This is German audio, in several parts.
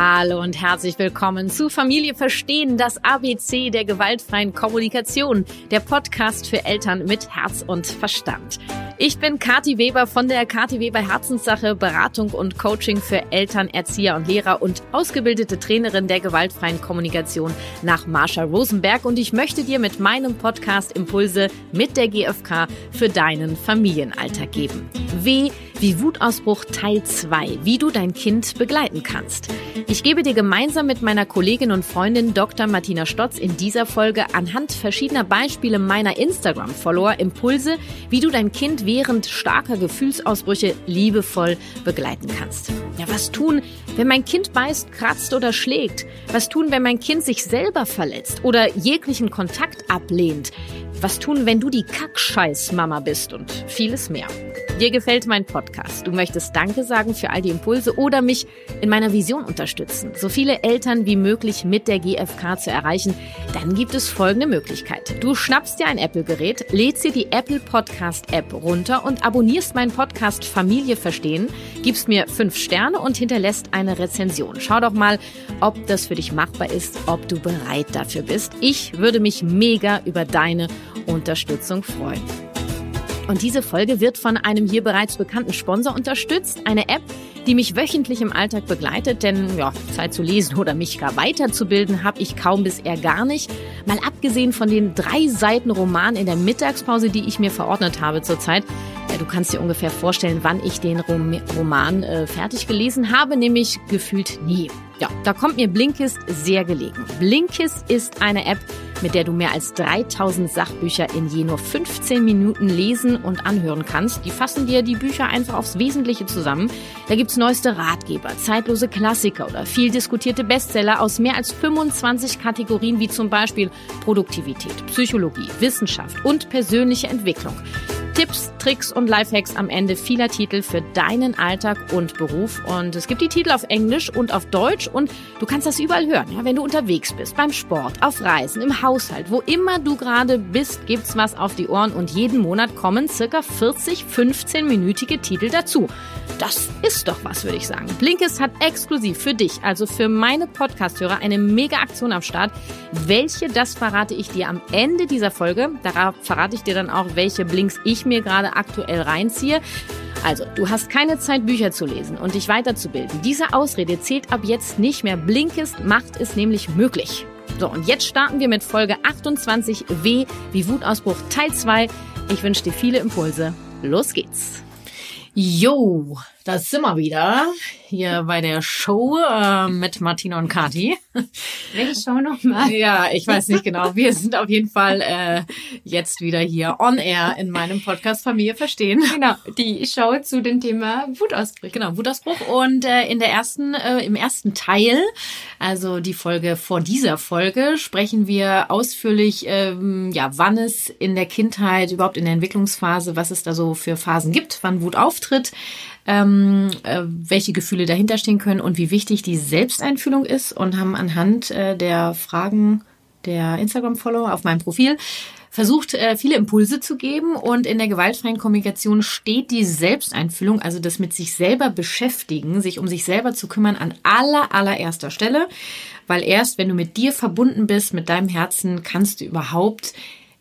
Hallo und herzlich willkommen zu Familie Verstehen, das ABC der gewaltfreien Kommunikation, der Podcast für Eltern mit Herz und Verstand. Ich bin Kati Weber von der Kati Weber Herzenssache, Beratung und Coaching für Eltern, Erzieher und Lehrer und ausgebildete Trainerin der gewaltfreien Kommunikation nach Marsha Rosenberg und ich möchte dir mit meinem Podcast Impulse mit der GfK für deinen Familienalltag geben. W wie Wutausbruch Teil 2, wie du dein Kind begleiten kannst. Ich gebe dir gemeinsam mit meiner Kollegin und Freundin Dr. Martina Stotz in dieser Folge anhand verschiedener Beispiele meiner Instagram-Follower Impulse, wie du dein Kind während starker Gefühlsausbrüche liebevoll begleiten kannst. Ja, was tun, wenn mein Kind beißt, kratzt oder schlägt? Was tun, wenn mein Kind sich selber verletzt oder jeglichen Kontakt ablehnt? Was tun, wenn du die Kackscheiß-Mama bist und vieles mehr. Dir gefällt mein Podcast. Du möchtest Danke sagen für all die Impulse oder mich in meiner Vision unterstützen, so viele Eltern wie möglich mit der GfK zu erreichen. Dann gibt es folgende Möglichkeit. Du schnappst dir ein Apple-Gerät, lädst dir die Apple Podcast App runter und abonnierst meinen Podcast Familie verstehen, gibst mir fünf Sterne und hinterlässt eine Rezension. Schau doch mal, ob das für dich machbar ist, ob du bereit dafür bist. Ich würde mich mega über deine Unterstützung freuen. Und diese Folge wird von einem hier bereits bekannten Sponsor unterstützt, eine App, die mich wöchentlich im Alltag begleitet, denn ja, Zeit zu lesen oder mich gar weiterzubilden habe ich kaum bis eher gar nicht. Mal abgesehen von den drei Seiten Roman in der Mittagspause, die ich mir verordnet habe zurzeit. Du kannst dir ungefähr vorstellen, wann ich den Roman äh, fertig gelesen habe, nämlich gefühlt nie. Ja, da kommt mir Blinkist sehr gelegen. Blinkist ist eine App, mit der du mehr als 3000 Sachbücher in je nur 15 Minuten lesen und anhören kannst. Die fassen dir die Bücher einfach aufs Wesentliche zusammen. Da gibt's neueste Ratgeber, zeitlose Klassiker oder viel diskutierte Bestseller aus mehr als 25 Kategorien wie zum Beispiel Produktivität, Psychologie, Wissenschaft und persönliche Entwicklung. Tipps, Tricks und Lifehacks am Ende vieler Titel für deinen Alltag und Beruf. Und es gibt die Titel auf Englisch und auf Deutsch und du kannst das überall hören, ja, wenn du unterwegs bist, beim Sport, auf Reisen, im Haushalt, wo immer du gerade bist, gibt's was auf die Ohren und jeden Monat kommen circa 40 15-minütige Titel dazu. Das ist doch was, würde ich sagen. Blinkist hat exklusiv für dich, also für meine Podcasthörer, eine mega Aktion am Start. Welche, das verrate ich dir am Ende dieser Folge. Da verrate ich dir dann auch, welche Blinks ich mir gerade aktuell reinziehe. Also, du hast keine Zeit, Bücher zu lesen und dich weiterzubilden. Diese Ausrede zählt ab jetzt nicht mehr. Blinkist macht es nämlich möglich. So, und jetzt starten wir mit Folge 28 W wie Wutausbruch Teil 2. Ich wünsche dir viele Impulse. Los geht's. Jo, da sind wir wieder hier bei der Show äh, mit Martina und Kati. Welche Show nochmal? Ja, ich weiß nicht genau. Wir sind auf jeden Fall äh, jetzt wieder hier on air in meinem Podcast Familie verstehen. Genau, die Show zu dem Thema Wutausbruch. Genau, Wutausbruch. Und äh, in der ersten, äh, im ersten Teil, also die Folge vor dieser Folge, sprechen wir ausführlich, ähm, ja, wann es in der Kindheit, überhaupt in der Entwicklungsphase, was es da so für Phasen gibt, wann Wut auftritt ähm, äh, welche Gefühle dahinter stehen können und wie wichtig die Selbsteinfühlung ist und haben anhand äh, der Fragen der Instagram-Follower auf meinem Profil versucht, äh, viele Impulse zu geben und in der gewaltfreien Kommunikation steht die Selbsteinfühlung, also das mit sich selber beschäftigen, sich um sich selber zu kümmern, an aller, allererster Stelle, weil erst wenn du mit dir verbunden bist, mit deinem Herzen, kannst du überhaupt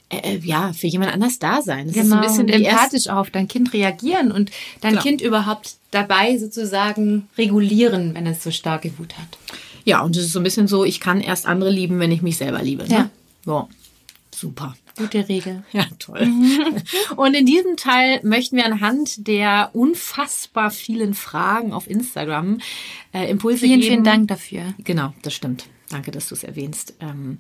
äh, äh, ja, für jemand anders da sein. Das genau, ist ein bisschen und empathisch auf dein Kind reagieren und dein genau. Kind überhaupt dabei sozusagen regulieren, wenn es so starke Wut hat. Ja, und es ist so ein bisschen so, ich kann erst andere lieben, wenn ich mich selber liebe. Ne? Ja. Super. Gute Regel. Ja, toll. Und in diesem Teil möchten wir anhand der unfassbar vielen Fragen auf Instagram äh, Impulse vielen, geben. Vielen, vielen Dank dafür. Genau, das stimmt. Danke, dass du es erwähnst. Ähm,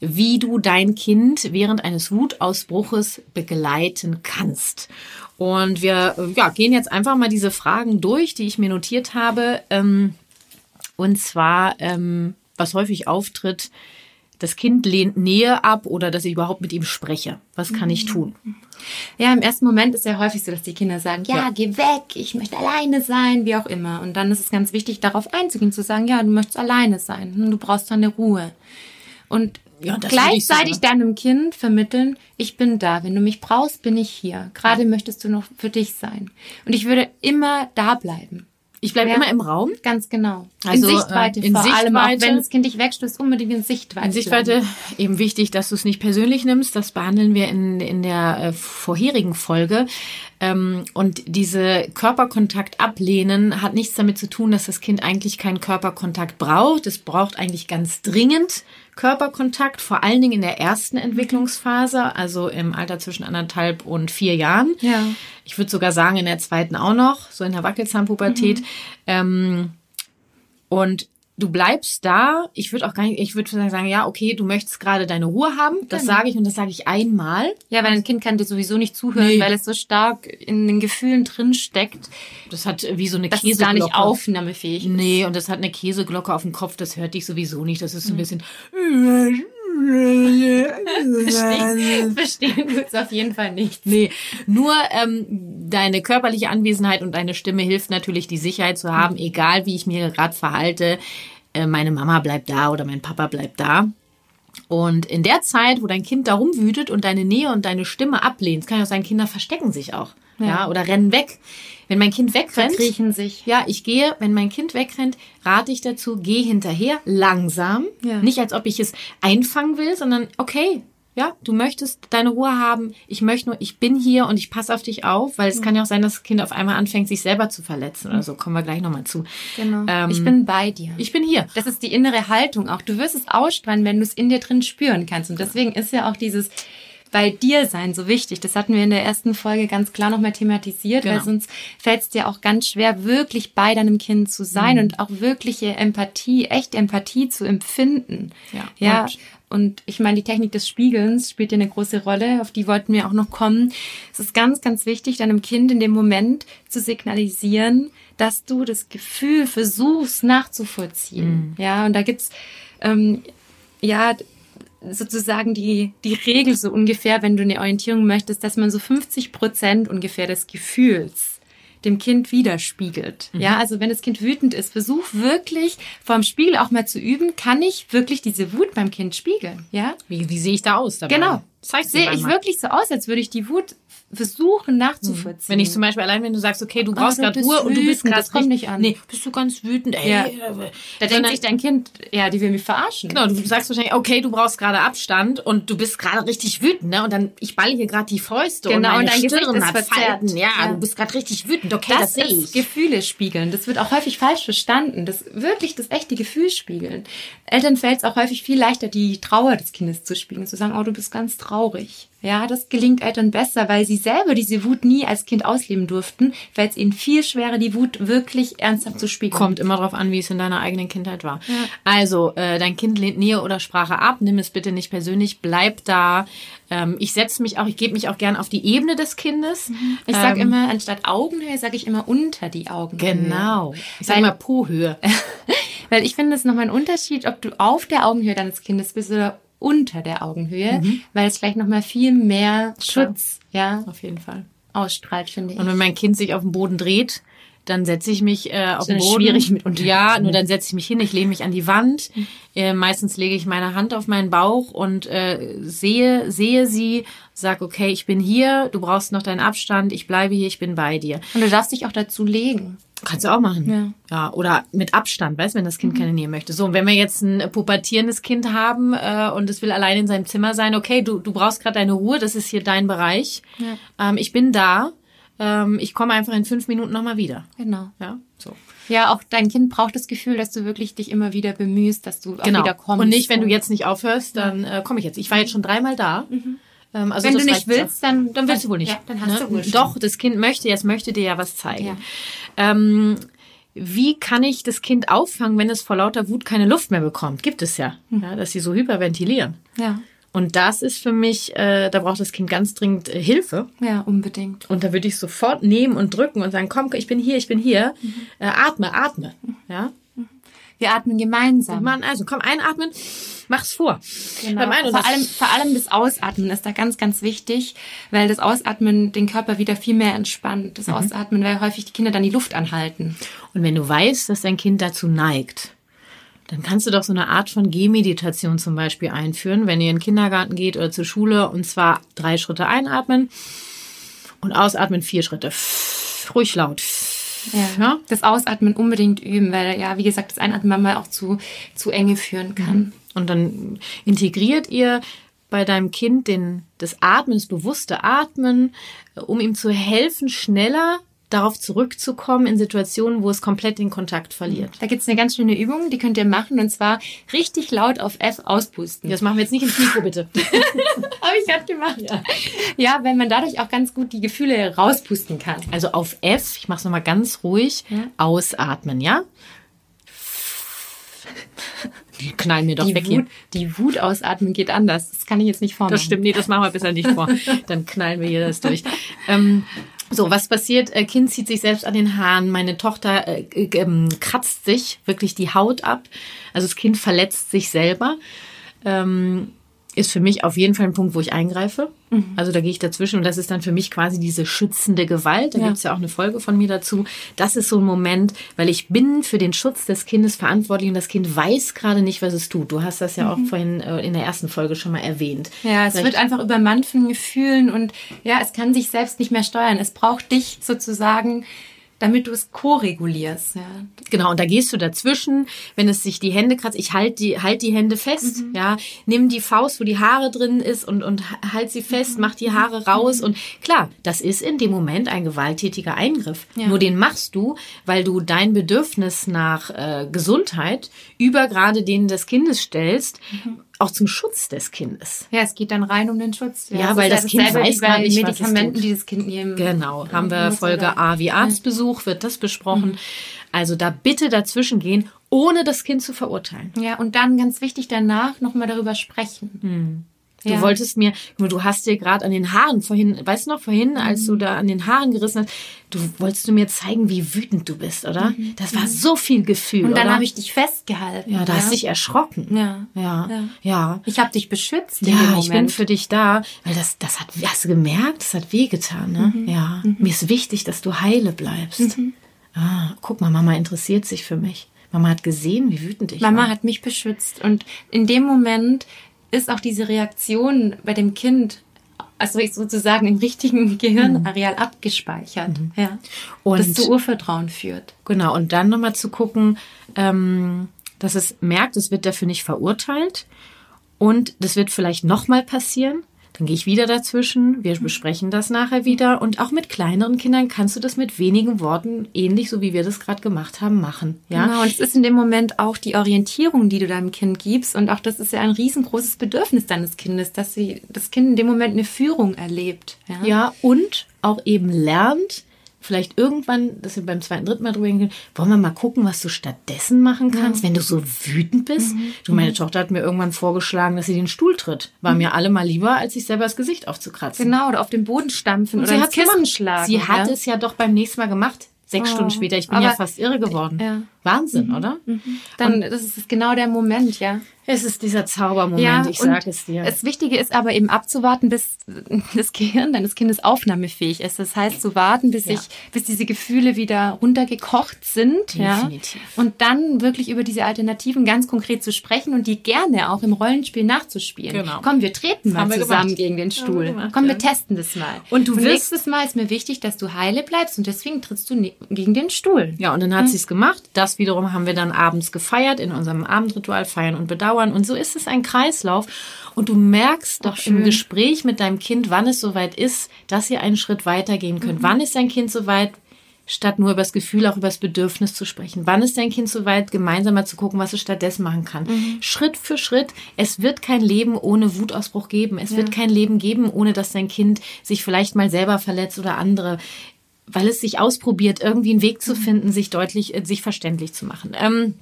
wie du dein Kind während eines Wutausbruches begleiten kannst. Und wir ja, gehen jetzt einfach mal diese Fragen durch, die ich mir notiert habe. Ähm, und zwar, ähm, was häufig auftritt, das Kind lehnt Nähe ab oder dass ich überhaupt mit ihm spreche. Was kann ich tun? Ja, im ersten Moment ist ja häufig so, dass die Kinder sagen, ja, ja, geh weg, ich möchte alleine sein, wie auch immer. Und dann ist es ganz wichtig, darauf einzugehen, zu sagen, ja, du möchtest alleine sein, du brauchst deine Ruhe. Und ja, gleichzeitig deinem Kind vermitteln, ich bin da. Wenn du mich brauchst, bin ich hier. Gerade ja. möchtest du noch für dich sein. Und ich würde immer da bleiben. Ich bleibe Ja. immer im Raum. Ganz genau. Also, in Sichtweite äh, in vor allem, auch Sichtweite. wenn das Kind dich wegstößt, unbedingt in Sichtweite. In Sichtweite eben wichtig, dass du es nicht persönlich nimmst. Das behandeln wir in, in der äh, vorherigen Folge. Ähm, und diese Körperkontakt ablehnen hat nichts damit zu tun, dass das Kind eigentlich keinen Körperkontakt braucht. Es braucht eigentlich ganz dringend Körperkontakt, vor allen Dingen in der ersten Entwicklungsphase, also im Alter zwischen anderthalb und vier Jahren. Ja. Ich würde sogar sagen, in der zweiten auch noch, so in der Wackelzahnpubertät. Ähm, und du bleibst da. Ich würde auch gar nicht, ich würde sagen, ja, okay, du möchtest gerade deine Ruhe haben. Das Genau. sage ich und das sage ich einmal. Ja, weil ein Kind kann dir sowieso nicht zuhören, Nee. weil es so stark in den Gefühlen drin steckt, Das hat wie so eine dass es gar Käseglocke. nicht aufnahmefähig ist. Nee, und das hat eine Käseglocke auf dem Kopf, das hört dich sowieso nicht. Das ist so ein bisschen. Verstehen, verstehen tut's auf jeden Fall nicht. Nee, nur ähm, deine körperliche Anwesenheit und deine Stimme hilft natürlich, die Sicherheit zu haben, egal wie ich mir gerade verhalte. Äh, meine Mama bleibt da oder mein Papa bleibt da. Und in der Zeit, wo dein Kind da rumwütet und deine Nähe und deine Stimme ablehnt, kann ja auch sein, Kinder verstecken sich auch. Ja. oder rennen weg. Wenn mein Kind wegrennt, Verkriechen sich. ja, ich gehe, wenn mein Kind wegrennt, rate ich dazu, geh hinterher, langsam. Ja. Nicht als ob ich es einfangen will, sondern okay, ja, du möchtest deine Ruhe haben. Ich möchte nur, ich bin hier und ich passe auf dich auf, weil es kann ja auch sein, dass das Kind auf einmal anfängt, sich selber zu verletzen oder so. Kommen wir gleich nochmal zu. Genau. Ähm, ich bin bei dir. Ich bin hier. Das ist die innere Haltung auch. Du wirst es ausstrahlen, wenn du es in dir drin spüren kannst. Und deswegen ist ja auch dieses bei dir sein so wichtig. Das hatten wir in der ersten Folge ganz klar nochmal thematisiert, weil Genau. sonst fällt es dir auch ganz schwer, wirklich bei deinem Kind zu sein Mhm. und auch wirkliche Empathie, echte Empathie zu empfinden. Ja. Ja. Und- Und ich meine, die Technik des Spiegelns spielt ja eine große Rolle, auf die wollten wir auch noch kommen. Es ist ganz, ganz wichtig, deinem Kind in dem Moment zu signalisieren, dass du das Gefühl versuchst nachzuvollziehen. Ja, und da gibt's ähm, ja sozusagen die, die Regel so ungefähr, wenn du eine Orientierung möchtest, dass man so 50 Prozent ungefähr des Gefühls dem Kind widerspiegelt. Ja, also wenn das Kind wütend ist, versuch wirklich vorm Spiegel auch mal zu üben, kann ich wirklich diese Wut beim Kind spiegeln? Ja? Wie, wie sehe ich da aus dabei? Genau. Zeig's Sehe ich wirklich so aus, als würde ich die Wut versuchen nachzuvollziehen. Wenn ich zum Beispiel allein, wenn du sagst, okay, du brauchst du gerade Ruhe und du bist gerade kommt nicht an. Nee, bist du ganz wütend, ey. Ja. äh, da denkt sich dein Kind, ja, die will mich verarschen. Genau, du sagst wahrscheinlich, okay, du brauchst gerade Abstand und du bist gerade richtig wütend, ne? Und dann, ich balle hier gerade die Fäuste und Genau, meine und dein Gesicht Stirn ist hat. Falten. Ja, Ja. du bist gerade richtig wütend. Okay, das das, sehe ist ich. Gefühle spiegeln. Das wird auch häufig falsch verstanden. Das wirklich das echte Gefühl spiegeln. Eltern fällt es auch häufig viel leichter, die Trauer des Kindes zu spiegeln, zu sagen, oh, du bist ganz traurig. Ja, das gelingt Eltern besser, weil sie selber diese Wut nie als Kind ausleben durften, fällt es ihnen viel schwerer, die Wut wirklich ernsthaft zu spiegeln. Kommt immer drauf an, wie es in deiner eigenen Kindheit war. Also, äh, dein Kind lehnt Nähe oder Sprache ab. Nimm es bitte nicht persönlich. Bleib da. Ähm, ich setze mich auch, ich gebe mich auch gern auf die Ebene des Kindes. Ich sag Ähm, immer, anstatt Augenhöhe, sage ich immer unter die Augenhöhe. Genau. Ich sage Weil- immer Po-Höhe. Weil ich finde es nochmal ein Unterschied, ob du auf der Augenhöhe deines Kindes bist oder unter der Augenhöhe, weil es vielleicht nochmal viel mehr Schutz ja, Auf jeden Fall. ausstrahlt, finde ich. Und wenn mein Kind sich auf den Boden dreht, dann setze ich mich äh, auf den Boden. schwierig mit Ja, nur dann setze ich mich hin, ich lehne mich an die Wand. Äh, meistens lege ich meine Hand auf meinen Bauch und äh, sehe, sehe sie, sag, okay, ich bin hier, du brauchst noch deinen Abstand, ich bleibe hier, ich bin bei dir. Und du darfst dich auch dazu legen. Kannst du auch machen. Ja. ja oder mit Abstand, weißt wenn das Kind keine Nähe möchte. So, und wenn wir jetzt ein pubertierendes Kind haben äh, und es will allein in seinem Zimmer sein, okay, du, du brauchst gerade deine Ruhe, das ist hier dein Bereich. Ähm, ich bin da. Ähm, ich komme einfach in fünf Minuten nochmal wieder. Genau. Ja, so. Ja, auch dein Kind braucht das Gefühl, dass du wirklich dich immer wieder bemühst, dass du auch Genau. wieder kommst. Und nicht, wenn du jetzt nicht aufhörst, dann äh, komme ich jetzt. Ich war jetzt schon dreimal da. Ähm, also Wenn du nicht willst, dann, Dann willst du wohl nicht. Ja, dann hast ne? du wohl schon. Doch, das Kind möchte, jetzt möchte dir ja was zeigen. Ja. Ähm, wie kann ich das Kind auffangen, wenn es vor lauter Wut keine Luft mehr bekommt? Gibt es ja, Hm. ja dass sie so hyperventilieren. Ja, Und das ist für mich, äh, da braucht das Kind ganz dringend äh, Hilfe. ja, unbedingt. Und da würde ich sofort nehmen und drücken und sagen, komm, ich bin hier, ich bin hier. Mhm. Äh, atme, atme. Ja. Wir atmen gemeinsam. Mann, also komm, einatmen, mach's vor. Genau. Beim vor, allem, vor allem das Ausatmen ist da ganz, ganz wichtig, weil das Ausatmen den Körper wieder viel mehr entspannt. Mhm. Das Ausatmen, weil häufig die Kinder dann die Luft anhalten. Und wenn du weißt, dass dein Kind dazu neigt, dann kannst du doch so eine Art von Gehmeditation zum Beispiel einführen, wenn ihr in den Kindergarten geht oder zur Schule, und zwar drei Schritte einatmen und ausatmen vier Schritte. Ruhig laut. Ja. ja. Das Ausatmen unbedingt üben, weil ja, wie gesagt, das Einatmen manchmal auch zu, zu enge führen kann. Und dann integriert ihr bei deinem Kind den, das Atmen, das bewusste Atmen, um ihm zu helfen, schneller darauf zurückzukommen in Situationen, wo es komplett den Kontakt verliert. Da gibt's eine ganz schöne Übung, die könnt ihr machen und zwar richtig laut auf F auspusten. Das machen wir jetzt nicht ins Mikro, bitte. Habe ich gerade gemacht. Ja. ja, weil man dadurch auch ganz gut die Gefühle rauspusten kann. Also auf F, ich mache es nochmal ganz ruhig, ja. ausatmen, ja? Die knallen mir doch die weg Wut, hier. Die Wut ausatmen geht anders. Das kann ich jetzt nicht vormachen. Das stimmt, nee, das machen wir besser nicht vor. Dann knallen wir hier das durch. Ähm, so, was passiert? Äh, kind zieht sich selbst an den Haaren. Meine Tochter äh, äh, kratzt sich wirklich die Haut ab. Also das Kind verletzt sich selber. Ähm, ist für mich auf jeden Fall ein Punkt, wo ich eingreife. Mhm. Also da gehe ich dazwischen und das ist dann für mich quasi diese schützende Gewalt. Da ja. gibt es ja auch eine Folge von mir dazu. Das ist so ein Moment, weil ich bin für den Schutz des Kindes verantwortlich und das Kind weiß gerade nicht, was es tut. Du hast das ja mhm. auch vorhin äh, in der ersten Folge schon mal erwähnt. Ja, es Vielleicht wird einfach übermannt von Gefühlen und ja, es kann sich selbst nicht mehr steuern. Es braucht dich sozusagen damit du es ko-regulierst. Ja. Genau, und da gehst du dazwischen, wenn es sich die Hände kratzt, ich halte die, halt die Hände fest, mhm. ja, nimm die Faust, wo die Haare drin ist und, und halt sie fest, mhm. mach die Haare raus mhm. und klar, das ist in dem Moment ein gewalttätiger Eingriff. Ja. Nur den machst du, weil du dein Bedürfnis nach äh, Gesundheit über gerade den des Kindes stellst, mhm auch zum Schutz des Kindes. Ja, es geht dann rein um den Schutz. Ja, ja weil das, das Kind weiß gar nicht, Medikamenten, was die das Kind nehmen. Genau, haben wir Folge A wie Arztbesuch, wird das besprochen. Mhm. Also da bitte dazwischen gehen, ohne das Kind zu verurteilen. Ja, und dann ganz wichtig danach nochmal darüber sprechen. Mhm. Du ja. wolltest mir, du hast dir gerade an den Haaren vorhin, weißt du noch, vorhin, als du mhm. da an den Haaren gerissen hast, du wolltest du mir zeigen, wie wütend du bist, oder? Mhm. Das war so viel Gefühl. Und dann habe ich dich festgehalten. Ja, da ja. hast dich erschrocken. Ja. Ja. Ja. ja. Ich habe dich beschützt. Ja, ich bin für dich da, weil das, das hat, hast du gemerkt, das hat wehgetan, ne? Mhm. Ja. Mhm. Mir ist wichtig, dass du heile bleibst. Mhm. Ah, guck mal, Mama interessiert sich für mich. Mama hat gesehen, wie wütend ich Mama war. Mama hat mich beschützt. Und in dem Moment ist auch diese Reaktion bei dem Kind also sozusagen im richtigen Gehirnareal mhm. abgespeichert, mhm. ja. Und das zu Urvertrauen führt. Genau, und dann nochmal zu gucken, ähm, dass es merkt, es wird dafür nicht verurteilt und das wird vielleicht nochmal passieren dann gehe ich wieder dazwischen. Wir besprechen das nachher wieder. Und auch mit kleineren Kindern kannst du das mit wenigen Worten, ähnlich so wie wir das gerade gemacht haben, machen. Ja? Genau, und es ist in dem Moment auch die Orientierung, die du deinem Kind gibst. Und auch das ist ja ein riesengroßes Bedürfnis deines Kindes, dass sie das Kind in dem Moment eine Führung erlebt. Ja, ja und auch eben lernt, vielleicht irgendwann, dass wir beim zweiten, dritten Mal drüber gehen, wollen wir mal gucken, was du stattdessen machen kannst, ja. wenn du so wütend bist. Mhm. Du, meine mhm. Tochter hat mir irgendwann vorgeschlagen, dass sie den Stuhl tritt. War mhm. mir alle mal lieber, als sich selber das Gesicht aufzukratzen. Genau, oder auf den Boden stampfen Und oder ins Kissen schlagen. Sie ja? hat es ja doch beim nächsten Mal gemacht. Sechs oh. Stunden später. Ich bin ja fast irre geworden. Ja. Wahnsinn, mhm. oder? Mhm. Dann, Und, das ist genau der Moment, ja. Es ist dieser Zaubermoment, ja, ich sage es dir. Das Wichtige ist aber eben abzuwarten, bis das Gehirn deines Kindes aufnahmefähig ist. Das heißt, zu warten, bis, ja. ich, bis diese Gefühle wieder runtergekocht sind. Definitiv. Ja? Und dann wirklich über diese Alternativen ganz konkret zu sprechen und die gerne auch im Rollenspiel nachzuspielen. Genau. Komm, wir treten mal zusammen gemacht. gegen den Stuhl. Gemacht, Komm, wir testen das mal. Und du und nächstes Mal ist mir wichtig, dass du heile bleibst und deswegen trittst du ne-, gegen den Stuhl. Ja, und dann hat hm? sie es gemacht. Das wiederum haben wir dann abends gefeiert in unserem Abendritual Feiern und Bedauern dauern. Und so ist es ein Kreislauf. Und du merkst doch im Gespräch mit deinem Kind, wann es soweit ist, dass ihr einen Schritt weitergehen könnt. Mhm. Wann ist dein Kind soweit, statt nur über das Gefühl, auch über das Bedürfnis zu sprechen? Wann ist dein Kind soweit, gemeinsam mal zu gucken, was es stattdessen machen kann? Mhm. Schritt für Schritt. Es wird kein Leben ohne Wutausbruch geben. Es ja. wird kein Leben geben, ohne dass dein Kind sich vielleicht mal selber verletzt oder andere weil es sich ausprobiert, irgendwie einen Weg zu mhm. finden, sich deutlich, äh, sich verständlich zu machen. Ähm,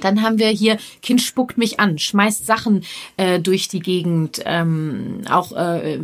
dann haben wir hier, Kind spuckt mich an, schmeißt Sachen äh, durch die Gegend, ähm, auch äh,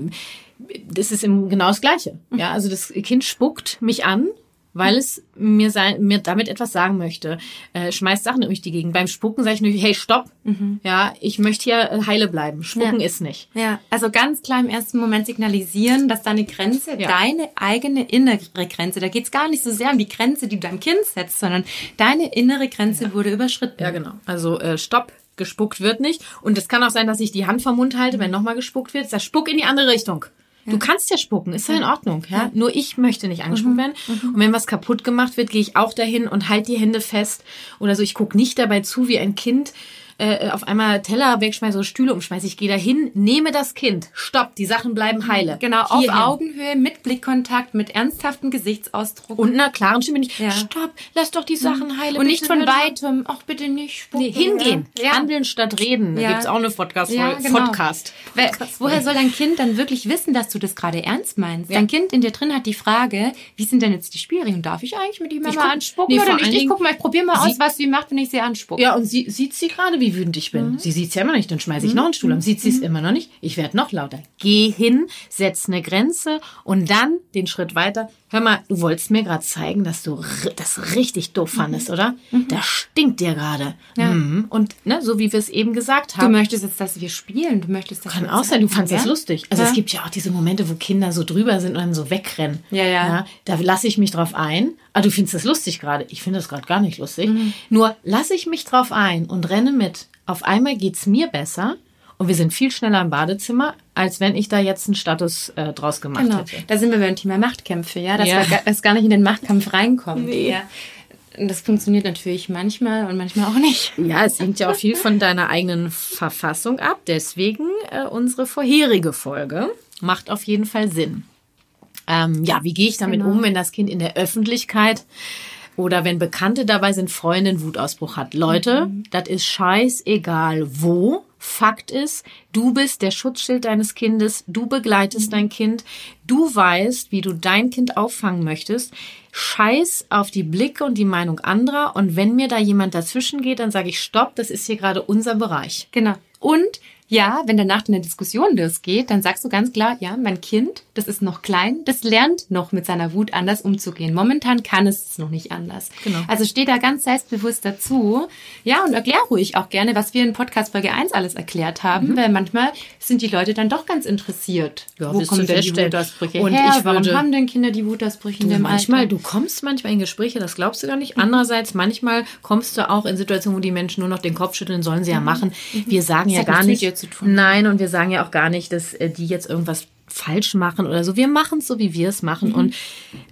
das ist im, genau das Gleiche. Ja, also das Kind spuckt mich an, weil es mir, sein, mir damit etwas sagen möchte. Äh, schmeißt Sachen durch die Gegend. Beim Spucken sage ich nur, hey, stopp. Mhm. Ja, ich möchte hier heile bleiben. Spucken ja. ist nicht. Ja, also ganz klar im ersten Moment signalisieren, dass deine Grenze, ja. deine eigene innere Grenze, da geht's gar nicht so sehr um die Grenze, die du deinem Kind setzt, sondern deine innere Grenze ja. wurde überschritten. Ja, genau. Also äh, stopp, gespuckt wird nicht. Und es kann auch sein, dass ich die Hand vom Mund halte, wenn nochmal gespuckt wird. Das Spuck in die andere Richtung. Du kannst ja spucken, ist ja in Ordnung. Ja? Nur ich möchte nicht angespuckt Mhm. werden. Und wenn was kaputt gemacht wird, gehe ich auch dahin und halt die Hände fest. Oder so, ich gucke nicht dabei zu, wie ein Kind äh, auf einmal Teller wegschmeiße oder Stühle umschmeiße. Ich gehe dahin, nehme das Kind. Stopp, die Sachen bleiben heile. Genau, auf Hierhin. Augenhöhe, mit Blickkontakt, mit ernsthaftem Gesichtsausdruck. Und einer klaren Stimme nicht, Ja. stopp, lass doch die Sachen heile. Und nicht von auf. weitem, auch bitte nicht spucken. Nee, hingehen. Ja. Handeln statt reden. Da Ja. gibt's auch eine Podcast. Ja, genau. Podcast. Woher soll dein Kind dann wirklich wissen, dass du das gerade ernst meinst? Dein Kind in dir drin hat die Frage, wie sind denn jetzt die Spielregeln? Darf ich eigentlich mit ihm mal guck- anspucken nee, oder nicht? Ich guck mal, ich probiere mal aus, was sie macht, wenn ich sie anspucke. Ja, und sie sieht sie gerade, wie wütend ich bin. Sie sieht's ja immer noch nicht. Dann schmeiße ich noch einen Stuhl um. Sieht sie es immer noch nicht? Ich werde noch lauter. Geh hin, setz eine Grenze und dann den Schritt weiter. Hör mal, du wolltest mir gerade zeigen, dass du das richtig doof fandest, oder? Das stinkt dir gerade. Mhm. Und ne, so wie wir es eben gesagt Du haben. möchtest jetzt, dass wir spielen. Du möchtest, dass Kann wir auch sein, du fandst ja? das lustig. Also Ja. es gibt ja auch diese Momente, wo Kinder so drüber sind und dann so wegrennen. Ja, ja. da lasse ich mich drauf ein. Ah, du findest das lustig gerade. Ich finde das gerade gar nicht lustig. Mhm. Nur lasse ich mich drauf ein und renne mit. Auf einmal geht's mir besser und wir sind viel schneller im Badezimmer, als wenn ich da jetzt einen Status äh, draus gemacht Genau. hätte. Da sind wir beim Thema Machtkämpfe, ja, dass Ja. dass gar nicht in den Machtkampf reinkommt. Nee. Ja. Das funktioniert natürlich manchmal und manchmal auch nicht. Ja, es hängt ja auch viel von deiner eigenen Verfassung ab. Deswegen äh, unsere vorherige Folge macht auf jeden Fall Sinn. Ähm, ja, wie gehe ich damit Genau. um, wenn das Kind in der Öffentlichkeit oder wenn Bekannte dabei sind, Freunde einen Wutausbruch hat? Leute, Mhm. das ist scheißegal wo. Fakt ist, du bist der Schutzschild deines Kindes, du begleitest dein Kind, du weißt, wie du dein Kind auffangen möchtest. Scheiß auf die Blicke und die Meinung anderer und wenn mir da jemand dazwischen geht, dann sage ich Stopp, das ist hier gerade unser Bereich. Genau. Und ja, wenn danach eine Diskussion losgeht, dann sagst du ganz klar, ja, mein Kind, das ist noch klein, das lernt noch mit seiner Wut anders umzugehen. Momentan kann es es noch nicht anders. Genau. Also steh da ganz selbstbewusst dazu. Ja, und erklär ruhig auch gerne, was wir in Podcast Folge 1 alles erklärt haben, weil manchmal sind die Leute dann doch ganz interessiert. Mhm. Ja, Wo kommen denn die. Wutausbrüche Und her? ich Warum haben denn Kinder die Wutausbrüche in dem manchmal, Alter? du kommst manchmal in Gespräche, das glaubst du gar nicht. Andererseits, manchmal kommst du auch in Situationen, wo die Menschen nur noch den Kopf schütteln, sollen sie ja machen. Wir sagen ja gar nicht. dir zu tun. Nein, und wir sagen ja auch gar nicht, dass äh, die jetzt irgendwas falsch machen oder so. Wir machen es so, wie wir es machen. Und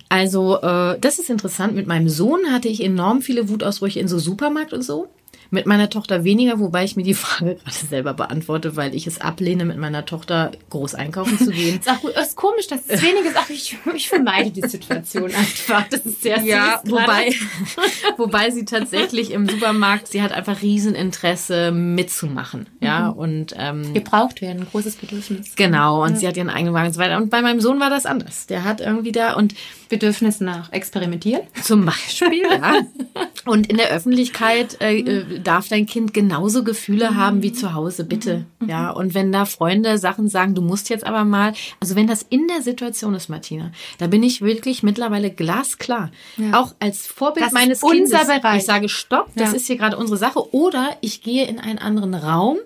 also, äh, das ist interessant. Mit meinem Sohn hatte ich enorm viele Wutausbrüche in so Supermarkt und so. Mit meiner Tochter weniger, wobei ich mir die Frage gerade selber beantworte, weil ich es ablehne, mit meiner Tochter groß einkaufen zu gehen. ist auch ist komisch, dass es wenig ist. Ach, ich, ich vermeide die Situation einfach. Das ist sehr Ja, süß wobei, wobei sie tatsächlich im Supermarkt, sie hat einfach Rieseninteresse mitzumachen. Ja, und ähm, gebraucht werden, ein großes Bedürfnis. genau, und sie hat ihren eigenen Wagen und so weiter. Und bei meinem Sohn war das anders. Der hat irgendwie da und Bedürfnis nach Experimentieren. zum Beispiel, ja. Und in der Öffentlichkeit äh, äh, darf dein Kind genauso Gefühle haben wie zu Hause, bitte. Ja. Und wenn da Freunde Sachen sagen, du musst jetzt aber mal, also wenn das in der Situation ist, Martina, da bin ich wirklich mittlerweile glasklar. Auch als Vorbild Das meines unser Kindes. Bereich. Ich sage Stopp, das Ja. ist hier gerade unsere Sache. Oder ich gehe in einen anderen Raum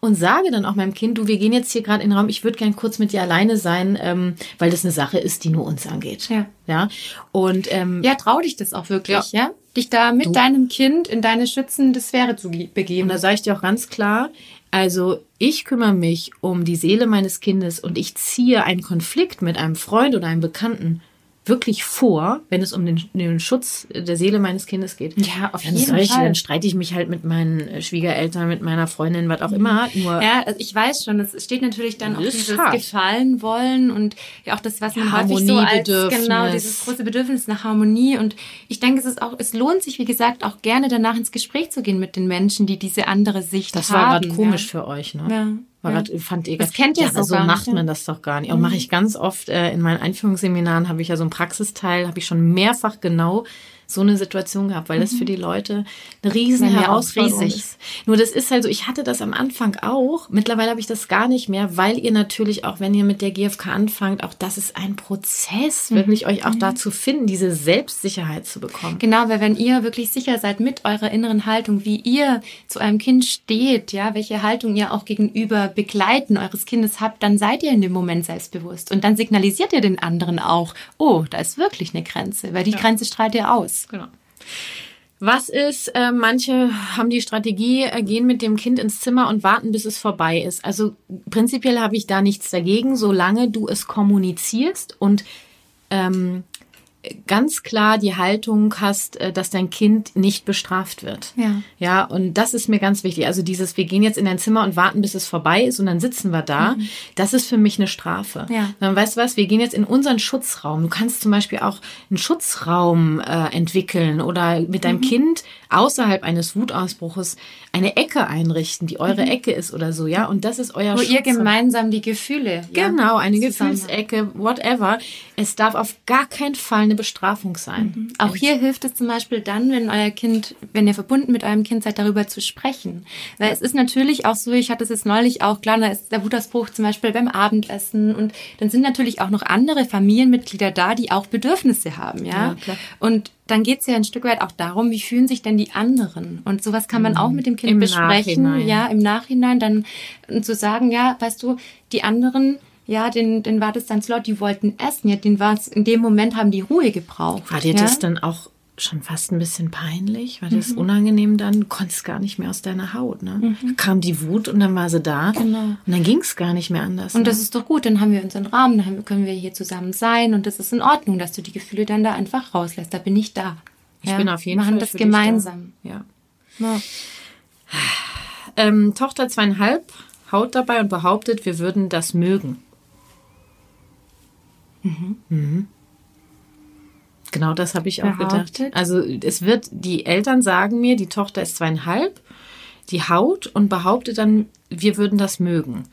und sage dann auch meinem Kind, du, wir gehen jetzt hier gerade in den Raum, ich würde gern kurz mit dir alleine sein, ähm, weil das eine Sache ist, die nur uns angeht. Ja. Ja. Und ähm, Ja, trau dich das auch wirklich, ja? Dich da mit deinem Kind in deine schützende Sphäre zu ge- begeben. Und da sage ich dir auch ganz klar, also ich kümmere mich um die Seele meines Kindes und ich ziehe einen Konflikt mit einem Freund oder einem Bekannten wirklich vor, wenn es um den, den Schutz der Seele meines Kindes geht. Ja, auf jeden soll ich, Fall. Dann streite ich mich halt mit meinen äh, Schwiegereltern, mit meiner Freundin, was auch immer. Nur Ja, also ich weiß schon, es steht natürlich dann auch Das dieses hart. Gefallen wollen und ja auch das, was man häufig so als genau dieses große Bedürfnis nach Harmonie und ich denke, es ist auch, es lohnt sich, wie gesagt, auch gerne danach ins Gespräch zu gehen mit den Menschen, die diese andere Sicht das haben. war gerade komisch ja. für euch, ne? Ja. War Ja. grad, fand ihr Das kennt ihr ja, so gar macht nicht, man das doch gar nicht. Auch mache ich ganz oft äh, in meinen Einführungsseminaren habe ich ja so einen Praxisteil, habe ich schon mehrfach genau so eine Situation gehabt, weil das für die Leute eine riesen Ja, Herausforderung ist. Nur das ist halt so, ich hatte das am Anfang auch. Mittlerweile habe ich das gar nicht mehr, weil ihr natürlich auch, wenn ihr mit der GfK anfangt, auch das ist ein Prozess, wirklich euch auch dazu finden, diese Selbstsicherheit zu bekommen. Genau, weil wenn ihr wirklich sicher seid mit eurer inneren Haltung, wie ihr zu eurem Kind steht, ja, welche Haltung ihr auch gegenüber Begleiten eures Kindes habt, dann seid ihr in dem Moment selbstbewusst und dann signalisiert ihr den anderen auch, oh, da ist wirklich eine Grenze, weil die Grenze strahlt ihr aus. Genau. Was ist, äh, manche haben die Strategie, äh, gehen mit dem Kind ins Zimmer und warten, bis es vorbei ist. Also prinzipiell habe ich da nichts dagegen, solange du es kommunizierst und ähm, ganz klar die Haltung hast, äh, dass dein Kind nicht bestraft wird. Ja. Ja, und das ist mir ganz wichtig. Also dieses, wir gehen jetzt in dein Zimmer und warten, bis es vorbei ist und dann sitzen wir da, mhm. das ist für mich eine Strafe. Ja. Dann weißt du was, wir gehen jetzt in unseren Schutzraum. Du kannst zum Beispiel auch einen Schutzraum äh, entwickeln oder mit deinem mhm. Kind außerhalb eines Wutausbruches eine Ecke einrichten, die eure mhm. Ecke ist oder so, ja. Und das ist euer Wo Schutzraum. ihr gemeinsam die Gefühle. Genau, eine Gefühlsecke, whatever. Es darf auf gar keinen Fall eine Bestrafung sein. Mhm. Auch hier hilft es zum Beispiel dann, wenn euer Kind, wenn ihr verbunden mit eurem Kind seid, darüber zu sprechen. Weil ja. es ist natürlich auch so, ich hatte es jetzt neulich auch, klar, da ist der Wutausbruch zum Beispiel beim Abendessen und dann sind natürlich auch noch andere Familienmitglieder da, die auch Bedürfnisse haben, ja. ja klar. Und dann geht es ja ein Stück weit auch darum, wie fühlen sich denn die anderen? Und sowas kann man auch mhm. mit dem Kind Im besprechen, Nachhinein. ja, im Nachhinein dann zu sagen, ja, weißt du, die anderen ja, den, den war das dann so laut, die wollten essen. Ja, den war es, in dem Moment haben die Ruhe gebraucht. War dir ja? das dann auch schon fast ein bisschen peinlich? War das mhm. unangenehm dann? Du konntest gar nicht mehr aus deiner Haut, ne? Mhm. Da kam die Wut und dann war sie da. Genau. Und dann ging es gar nicht mehr anders. Und ne? das ist doch gut, dann haben wir unseren Rahmen, dann können wir hier zusammen sein und das ist in Ordnung, dass du die Gefühle dann da einfach rauslässt. Da bin ich da. Ich ja? bin auf jeden Machen Fall. Machen das gemeinsam. Da. Ja. ja. Ähm, Tochter zweieinhalb haut dabei und behauptet, wir würden das mögen. Mhm. Mhm. Genau das habe ich auch Behauptet. gedacht. Also es wird, die Eltern sagen mir, die Tochter ist zweieinhalb, die haut und behauptet dann, wir würden das mögen.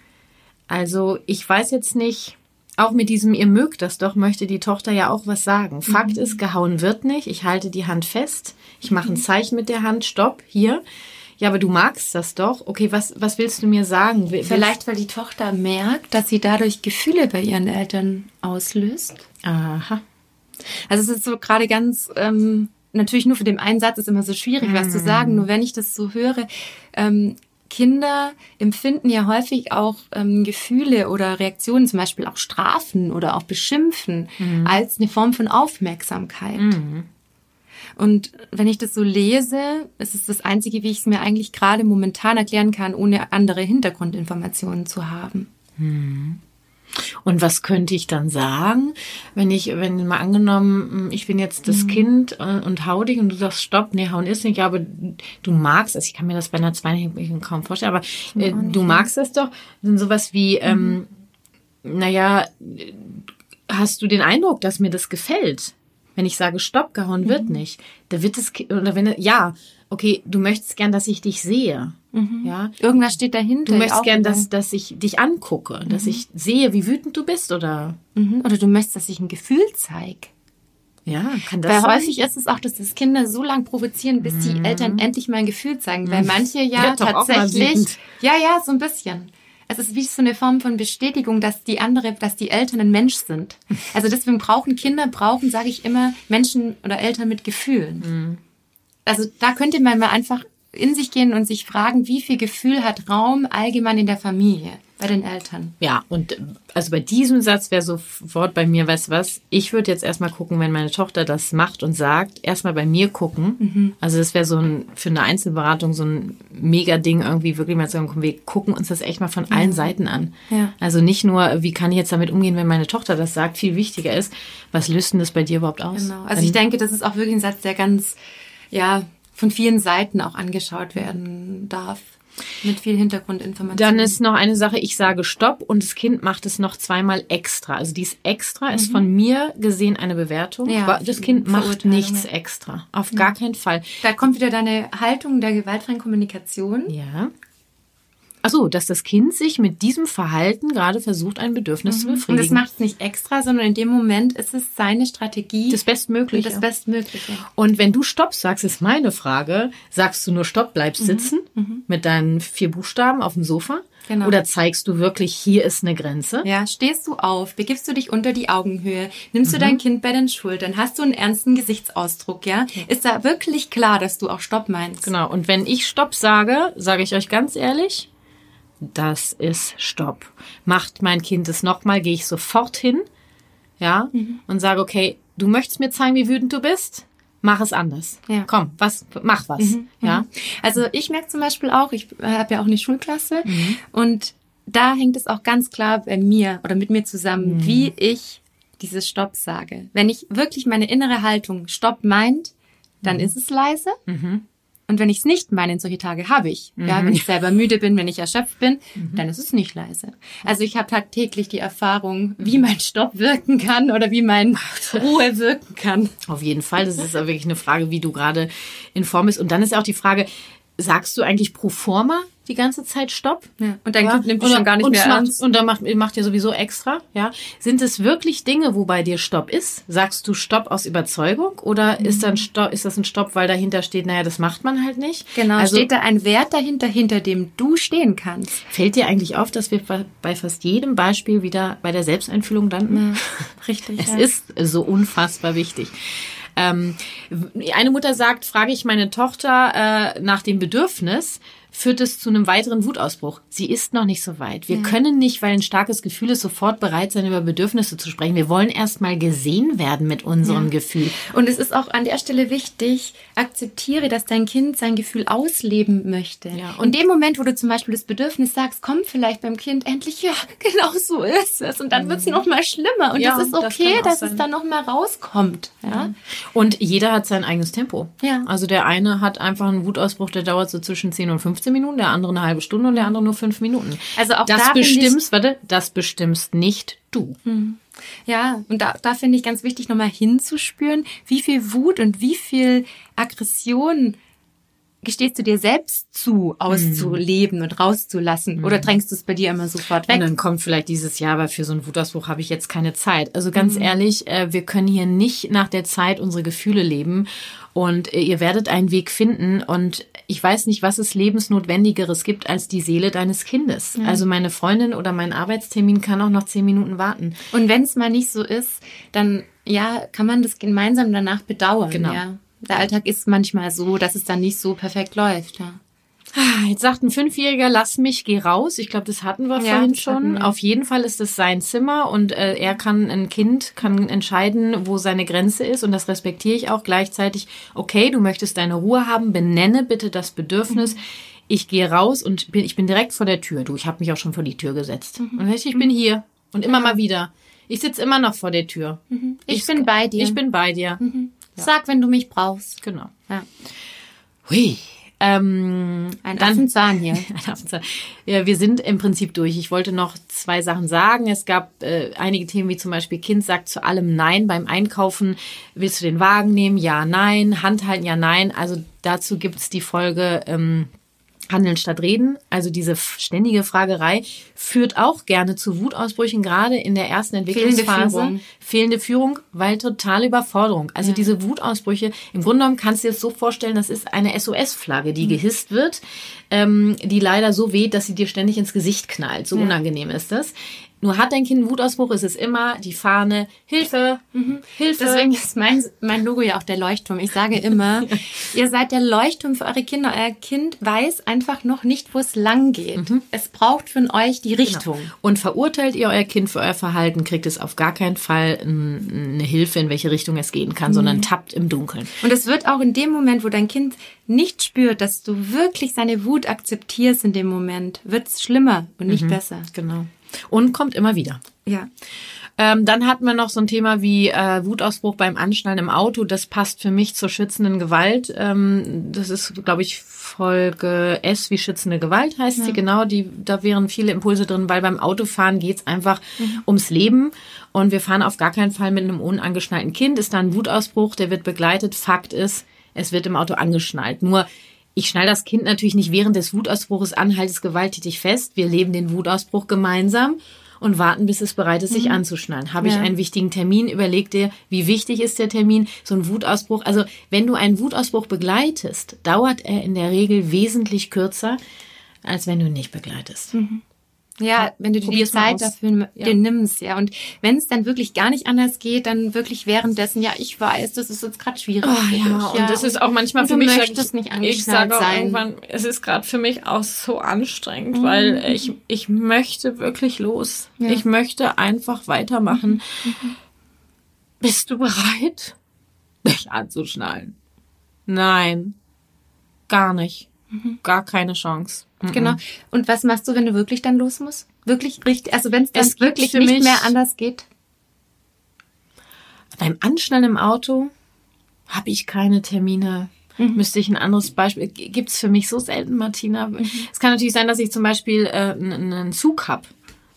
Also ich weiß jetzt nicht, auch mit diesem ihr mögt das doch, möchte die Tochter ja auch was sagen. Fakt mhm. ist, gehauen wird nicht. Ich halte die Hand fest. Ich mache ein mhm. Zeichen mit der Hand. Stopp, hier. Ja, aber du magst das doch. Okay, was, was willst du mir sagen? Vielleicht, weil die Tochter merkt, dass sie dadurch Gefühle bei ihren Eltern auslöst. Aha. Also es ist so gerade ganz, ähm, natürlich nur für den einen Satz ist immer so schwierig, was zu sagen. Nur wenn ich das so höre, ähm, Kinder empfinden ja häufig auch ähm, Gefühle oder Reaktionen, zum Beispiel auch Strafen oder auch Beschimpfen, mhm. als eine Form von Aufmerksamkeit. Mhm. Und wenn ich das so lese, ist es das Einzige, wie ich es mir eigentlich gerade momentan erklären kann, ohne andere Hintergrundinformationen zu haben. Hm. Und was könnte ich dann sagen, wenn ich, wenn mal angenommen, hm, ich bin jetzt das mhm. Kind äh, und hau dich und du sagst, stopp, nee, hauen ist nicht, aber du magst es. Ich kann mir das bei einer Zweijährigen kaum vorstellen, aber äh, du magst es doch. Dann sowas wie, mhm. ähm, naja, hast du den Eindruck, dass mir das gefällt? Wenn ich sage, stopp, gehauen wird mhm. nicht, da wird es, oder wenn, ja, okay, du möchtest gern, dass ich dich sehe. Mhm. Ja. Irgendwas steht dahinter. Du möchtest gern, dass, dass ich dich angucke, mhm. dass ich sehe, wie wütend du bist, oder? Mhm. Oder du möchtest, dass ich ein Gefühl zeige. Ja, kann das Weil sein? häufig ist es auch, dass das Kinder so lange provozieren, bis die mhm. Eltern endlich mal ein Gefühl zeigen. Weil mhm. manche ja, ja tatsächlich. Ja, ja, so ein bisschen es ist wie so eine Form von Bestätigung, dass die andere, dass die Eltern ein Mensch sind. Also deswegen brauchen Kinder, brauchen, sage ich immer, Menschen oder Eltern mit Gefühlen. Mhm. Also da könnte man mal einfach in sich gehen und sich fragen, wie viel Gefühl hat Raum allgemein in der Familie? Bei den Eltern. Ja, und also bei diesem Satz wäre sofort bei mir, weißt du was, ich würde jetzt erstmal gucken, wenn meine Tochter das macht und sagt, erstmal bei mir gucken. Mhm. Also das wäre so ein, für eine Einzelberatung so ein Mega-Ding, irgendwie wirklich mal zu sagen, wir gucken uns das echt mal von allen Seiten an. Ja. Also nicht nur, wie kann ich jetzt damit umgehen, wenn meine Tochter das sagt, viel wichtiger ist, was löst denn das bei dir überhaupt aus? Genau. Also ich denke, das ist auch wirklich ein Satz, der ganz, ja, von vielen Seiten auch angeschaut werden darf. Mit viel Hintergrundinformation. Dann ist noch eine Sache, ich sage Stopp und das Kind macht es noch zweimal extra. Also dies extra ist mhm. von mir gesehen eine Bewertung. Ja, das Kind macht nichts extra. Auf gar keinen Fall. Da kommt wieder deine Haltung der gewaltfreien Kommunikation. Ja. Achso, dass das Kind sich mit diesem Verhalten gerade versucht, ein Bedürfnis mhm. zu befriedigen. Und das macht es nicht extra, sondern in dem Moment ist es seine Strategie. Das Bestmögliche. Das Bestmögliche. Und wenn du Stopp sagst, ist meine Frage, sagst du nur Stopp, bleibst mhm. sitzen mhm. mit deinen vier Buchstaben auf dem Sofa? Genau. Oder zeigst du wirklich, hier ist eine Grenze? Ja, stehst du auf, begibst du dich unter die Augenhöhe, nimmst mhm. du dein Kind bei den Schultern, hast du einen ernsten Gesichtsausdruck, ja? Ist da wirklich klar, dass du auch Stopp meinst? Genau. Und wenn ich Stopp sage, sage ich euch ganz ehrlich, das ist Stopp. Macht mein Kind es nochmal, gehe ich sofort hin, ja, mhm. und sage, okay, du möchtest mir zeigen, wie wütend du bist? mach es anders. Ja. Komm, was, mach was. Mhm, ja. Mhm. Also ich merke zum Beispiel auch, ich habe ja auch eine Schulklasse mhm. und da hängt es auch ganz klar bei mir oder mit mir zusammen, mhm. wie ich dieses Stopp sage. Wenn ich wirklich meine innere Haltung Stopp meint, dann mhm. ist es leise. Mhm. Und wenn ich es nicht meine, solche Tage habe ich. Mhm. Ja, wenn ich selber müde bin, wenn ich erschöpft bin, mhm. dann ist es nicht leise. Also ich habe tagtäglich die Erfahrung, wie mein Stopp wirken kann oder wie mein Ruhe wirken kann. Auf jeden Fall. Das ist wirklich eine Frage, wie du gerade in Form bist. Und dann ist ja auch die Frage, sagst du eigentlich pro forma die ganze Zeit Stopp? Ja. Und dein ja. Kind nimmt dich schon gar nicht mehr ernst. Und dann macht, macht ihr sowieso extra, ja? Sind es wirklich Dinge, wo bei dir Stopp ist? Sagst du Stopp aus Überzeugung oder mhm. ist dann Stopp, ist das ein Stopp, weil dahinter steht, naja, das macht man halt nicht? Genau, also, steht da ein Wert dahinter, hinter dem du stehen kannst. Fällt dir eigentlich auf, dass wir bei fast jedem Beispiel wieder bei der Selbsteinfühlung landen? Ja, richtig. Es ja. ist so unfassbar wichtig. Ähm, eine Mutter sagt, frage ich meine Tochter äh, nach dem Bedürfnis, führt es zu einem weiteren Wutausbruch. Sie ist noch nicht so weit. Wir ja. können nicht, weil ein starkes Gefühl ist, sofort bereit sein, über Bedürfnisse zu sprechen. Wir wollen erst mal gesehen werden mit unserem ja. Gefühl. Und es ist auch an der Stelle wichtig, akzeptiere, dass dein Kind sein Gefühl ausleben möchte. Ja. Und in dem Moment, wo du zum Beispiel das Bedürfnis sagst, kommt vielleicht beim Kind endlich, ja, genau so ist es. Und dann mhm. wird es noch mal schlimmer. Und ja, das ist okay, das dass es dann noch mal rauskommt. Ja? Und jeder hat sein eigenes Tempo. Ja. Also der eine hat einfach einen Wutausbruch, der dauert so zwischen 10 und 15 15 Minuten, der andere eine halbe Stunde und der andere nur fünf Minuten. Also auch das da bestimmst, warte, das bestimmst nicht du. Hm. Ja, und da, da finde ich ganz wichtig, nochmal hinzuspüren, wie viel Wut und wie viel Aggression gestehst du dir selbst zu, auszuleben mm. und rauszulassen? Mm. Oder drängst du es bei dir immer sofort weg? Und dann kommt vielleicht dieses Jahr, weil für so einen Wutausbruch habe ich jetzt keine Zeit. Also ganz mm. ehrlich, äh, wir können hier nicht nach der Zeit unsere Gefühle leben. Und äh, ihr werdet einen Weg finden. Und ich weiß nicht, was es lebensnotwendigeres gibt als die Seele deines Kindes. Also meine Freundin oder mein Arbeitstermin kann auch noch zehn Minuten warten. Und wenn es mal nicht so ist, dann ja, kann man das gemeinsam danach bedauern. Genau. Ja der Alltag ist manchmal so, dass es dann nicht so perfekt läuft. Ja. Ah, jetzt sagt ein Fünfjähriger, lass mich, geh raus. Ich glaube, das hatten wir ja, vorhin schon. Auf jeden Fall ist es sein Zimmer und äh, er kann, ein Kind kann entscheiden, wo seine Grenze ist und das respektiere ich auch gleichzeitig. Okay, du möchtest deine Ruhe haben, benenne bitte das Bedürfnis. Mhm. Ich gehe raus und bin, ich bin direkt vor der Tür. Du, ich habe mich auch schon vor die Tür gesetzt. Mhm. Und ich bin hier und immer mal wieder. Ich sitze immer noch vor der Tür. Mhm. Ich, ich, bin bei dir. Ich bin bei dir. Mhm. Ja. Sag, wenn du mich brauchst. Genau. Ja. Hui. Ähm, ein dann, Affenzahn hier. ein Affenzahn. Ja, wir sind im Prinzip durch. Ich wollte noch zwei Sachen sagen. Es gab äh, einige Themen wie zum Beispiel Kind sagt zu allem Nein beim Einkaufen. Willst du den Wagen nehmen? Ja, nein. Hand halten? Ja, nein. Also dazu gibt's die Folge ähm, Handeln statt Reden, also diese ständige Fragerei, führt auch gerne zu Wutausbrüchen, gerade in der ersten Entwicklungsphase. Fehlende Führung, Fehlende Führung weil totale Überforderung. Also ja. diese Wutausbrüche, im Grunde genommen kannst du dir das so vorstellen, das ist eine SOS-Flagge, die mhm. gehisst wird, ähm, die leider so weht, dass sie dir ständig ins Gesicht knallt. So ja. unangenehm ist das. Nur hat dein Kind einen Wutausbruch, ist es immer die Fahne Hilfe, mhm. Hilfe. Deswegen ist mein, mein Logo ja auch der Leuchtturm. Ich sage immer, ihr seid der Leuchtturm für eure Kinder. Euer Kind weiß einfach noch nicht, wo es lang geht. Mhm. Es braucht von euch die Richtung. Genau. Und verurteilt ihr euer Kind für euer Verhalten, kriegt es auf gar keinen Fall eine Hilfe, in welche Richtung es gehen kann, mhm. sondern tappt im Dunkeln. Und es wird auch in dem Moment, wo dein Kind nicht spürt, dass du wirklich seine Wut akzeptierst in dem Moment, wird es schlimmer und nicht mhm. besser. Genau. Und kommt immer wieder. Ja. Ähm, dann hatten wir noch so ein Thema wie äh, Wutausbruch beim Anschnallen im Auto. Das passt für mich zur schützenden Gewalt. Ähm, das ist, glaube ich, Folge S wie schützende Gewalt heißt ja. sie. Genau, die, da wären viele Impulse drin, weil beim Autofahren geht's einfach mhm. ums Leben. Und wir fahren auf gar keinen Fall mit einem unangeschnallten Kind. Ist da ein Wutausbruch, der wird begleitet. Fakt ist, es wird im Auto angeschnallt. Nur ich schnall das Kind natürlich nicht während des Wutausbruches anhaltes gewalttätig fest. Wir leben den Wutausbruch gemeinsam und warten, bis es bereit ist, sich mhm. anzuschnallen. Habe ja. ich einen wichtigen Termin? Überleg dir, wie wichtig ist der Termin? So ein Wutausbruch. Also, wenn du einen Wutausbruch begleitest, dauert er in der Regel wesentlich kürzer, als wenn du ihn nicht begleitest. Mhm. Ja, wenn du dir die Zeit dafür ja. nimmst, ja. Und wenn es dann wirklich gar nicht anders geht, dann wirklich währenddessen, ja, ich weiß, das ist jetzt gerade schwierig. Oh, ja, dich, ja, und das ist auch manchmal für mich, sag ich, nicht ich sage auch sein. irgendwann, es ist gerade für mich auch so anstrengend, mhm. weil ich, ich möchte wirklich los. Ja. Ich möchte einfach weitermachen. Mhm. Bist du bereit? Nicht anzuschnallen. Nein, gar nicht. Mhm. Gar keine Chance. Mhm. Genau. Und was machst du, wenn du wirklich dann los musst? Wirklich richtig, also wenn es dann wirklich nicht mehr anders geht? Beim Anschnallen im Auto habe ich keine Termine. Mhm. Müsste ich ein anderes Beispiel. Gibt es für mich so selten, Martina. Mhm. Es kann natürlich sein, dass ich zum Beispiel äh, einen Zug habe.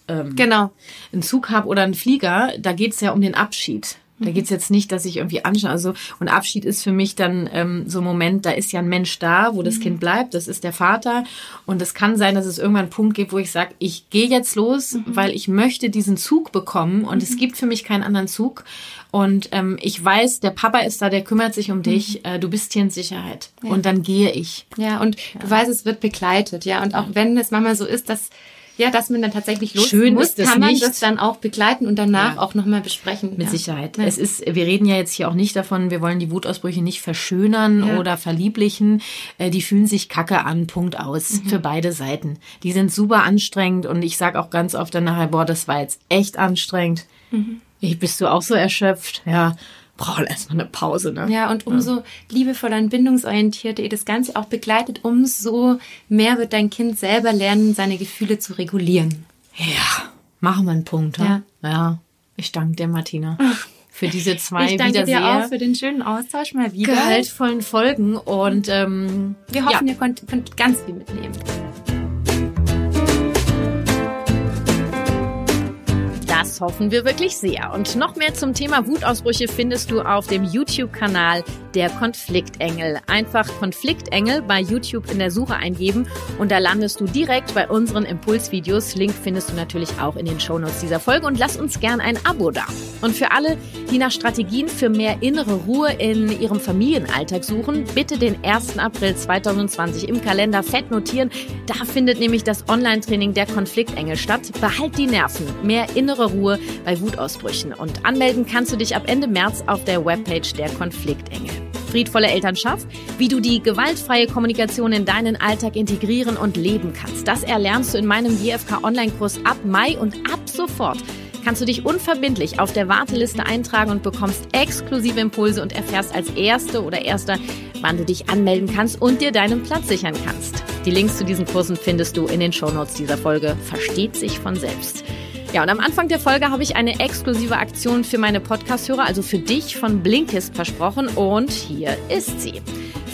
Ähm, genau. Einen Zug habe oder einen Flieger. Da geht es ja um den Abschied. Da geht's jetzt nicht, dass ich irgendwie anschaue. Also, und Abschied ist für mich dann ähm, so ein Moment, da ist ja ein Mensch da, wo das mhm. Kind bleibt, das ist der Vater. Und es kann sein, dass es irgendwann einen Punkt gibt, wo ich sage, ich gehe jetzt los, mhm. weil ich möchte diesen Zug bekommen und mhm. es gibt für mich keinen anderen Zug. Und ähm, ich weiß, der Papa ist da, der kümmert sich um dich, mhm. äh, du bist hier in Sicherheit. Ja. Und dann gehe ich. Ja, und ja. du weißt, es wird begleitet, ja. Und auch wenn es manchmal so ist, dass ja, dass man dann tatsächlich los Schön muss, kann man nicht. das dann auch begleiten und danach ja. auch nochmal besprechen. Mit ja. Sicherheit. Ja. Es ist, wir reden ja jetzt hier auch nicht davon, wir wollen die Wutausbrüche nicht verschönern oder verlieblichen. Äh, die fühlen sich kacke an, Punkt aus. Mhm. Für beide Seiten. Die sind super anstrengend und ich sag auch ganz oft dann nachher, boah, das war jetzt echt anstrengend. Mhm. Bist du auch so erschöpft? Ja brauchen erstmal eine Pause. Ne? Ja, und umso ja. liebevoller und bindungsorientierter ihr das Ganze auch begleitet, umso mehr wird dein Kind selber lernen, seine Gefühle zu regulieren. Ja, machen wir einen Punkt. Ja. ja. Ich danke dir, Martina. Für diese zwei ich danke wieder dir auch für den schönen Austausch mal wieder. Gehaltvollen Folgen und ähm, wir hoffen, ja. ihr könnt, könnt ganz viel mitnehmen. Das hoffen wir wirklich sehr. Und noch mehr zum Thema Wutausbrüche findest du auf dem YouTube-Kanal der Konfliktengel. Einfach Konfliktengel bei YouTube in der Suche eingeben und da landest du direkt bei unseren Impulsvideos. Link findest du natürlich auch in den Shownotes dieser Folge und lass uns gern ein Abo da. Und für alle, die nach Strategien für mehr innere Ruhe in ihrem Familienalltag suchen, bitte den 1. April 2020 im Kalender fett notieren. Da findet nämlich das Online-Training der Konfliktengel statt. Behalt die Nerven. Mehr innere Ruhe bei Wutausbrüchen. Und anmelden kannst du dich ab Ende März auf der Webpage der Konfliktengel. Friedvolle Elternschaft, wie du die gewaltfreie Kommunikation in deinen Alltag integrieren und leben kannst. Das erlernst du in meinem GFK Online-Kurs ab Mai und ab sofort kannst du dich unverbindlich auf der Warteliste eintragen und bekommst exklusive Impulse und erfährst als Erste oder Erster, wann du dich anmelden kannst und dir deinen Platz sichern kannst. Die Links zu diesen Kursen findest du in den Shownotes dieser Folge. Versteht sich von selbst. Ja, und am Anfang der Folge habe ich eine exklusive Aktion für meine Podcast-Hörer, also für dich von Blinkist versprochen und hier ist sie.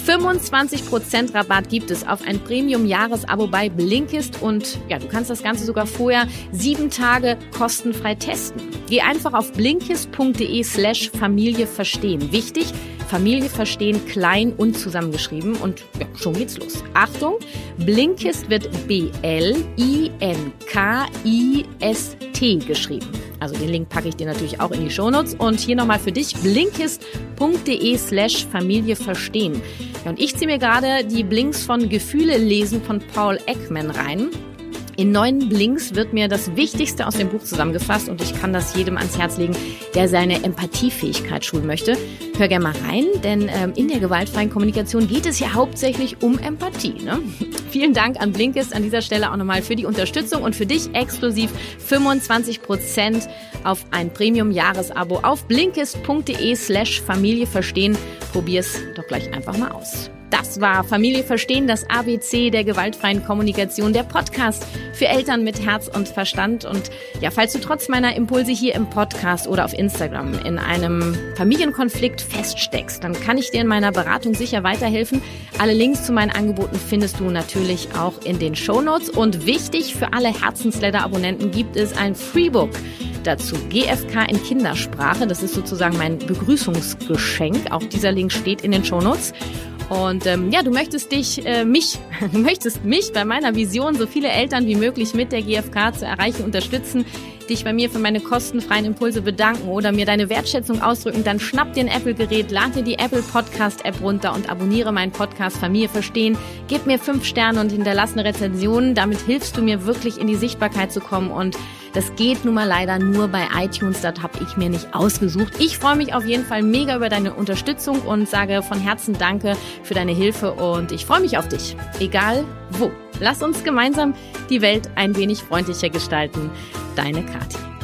25% Rabatt gibt es auf ein Premium-Jahresabo bei Blinkist und ja, du kannst das Ganze sogar vorher sieben Tage kostenfrei testen. Geh einfach auf blinkist.de slash Familie verstehen. Wichtig, Familie verstehen, klein und zusammengeschrieben. Und ja, schon geht's los. Achtung, Blinkist wird B-L-I-N-K-I-S-T geschrieben. Also den Link packe ich dir natürlich auch in die Shownotes. Und hier nochmal für dich, blinkist.de slash Familie verstehen. Ja, und ich ziehe mir gerade die Blinks von Gefühle lesen von Paul Ekman rein. In neun Blinks wird mir das Wichtigste aus dem Buch zusammengefasst und ich kann das jedem ans Herz legen, der seine Empathiefähigkeit schulen möchte. Hör gerne mal rein, denn ähm, in der gewaltfreien Kommunikation geht es ja hauptsächlich um Empathie. Ne? Vielen Dank an Blinkist an dieser Stelle auch nochmal für die Unterstützung und für dich exklusiv 25 Prozent auf ein Premium-Jahresabo auf blinkist.de slash Familie verstehen. Probier's doch gleich einfach mal aus. Das war Familie verstehen, das ABC der gewaltfreien Kommunikation, der Podcast für Eltern mit Herz und Verstand. Und ja, falls du trotz meiner Impulse hier im Podcast oder auf Instagram in einem Familienkonflikt feststeckst, dann kann ich dir in meiner Beratung sicher weiterhelfen. Alle Links zu meinen Angeboten findest du natürlich auch in den Show Notes. Und wichtig für alle Herzensletter-Abonnenten gibt es ein Freebook dazu GFK in Kindersprache. Das ist sozusagen mein Begrüßungsgeschenk. Auch dieser Link steht in den Show Notes. Und ähm, ja, du möchtest dich, äh, mich, du möchtest mich bei meiner Vision, so viele Eltern wie möglich mit der GfK zu erreichen, unterstützen, dich bei mir für meine kostenfreien Impulse bedanken oder mir deine Wertschätzung ausdrücken, dann schnapp dir ein Apple-Gerät, lad dir die Apple Podcast-App runter und abonniere meinen Podcast Familie verstehen. Gib mir fünf Sterne und hinterlass eine Rezension. Damit hilfst du mir wirklich in die Sichtbarkeit zu kommen und das geht nun mal leider nur bei iTunes, das habe ich mir nicht ausgesucht. Ich freue mich auf jeden Fall mega über deine Unterstützung und sage von Herzen Danke für deine Hilfe und ich freue mich auf dich, egal wo. Lass uns gemeinsam die Welt ein wenig freundlicher gestalten. Deine Kathi.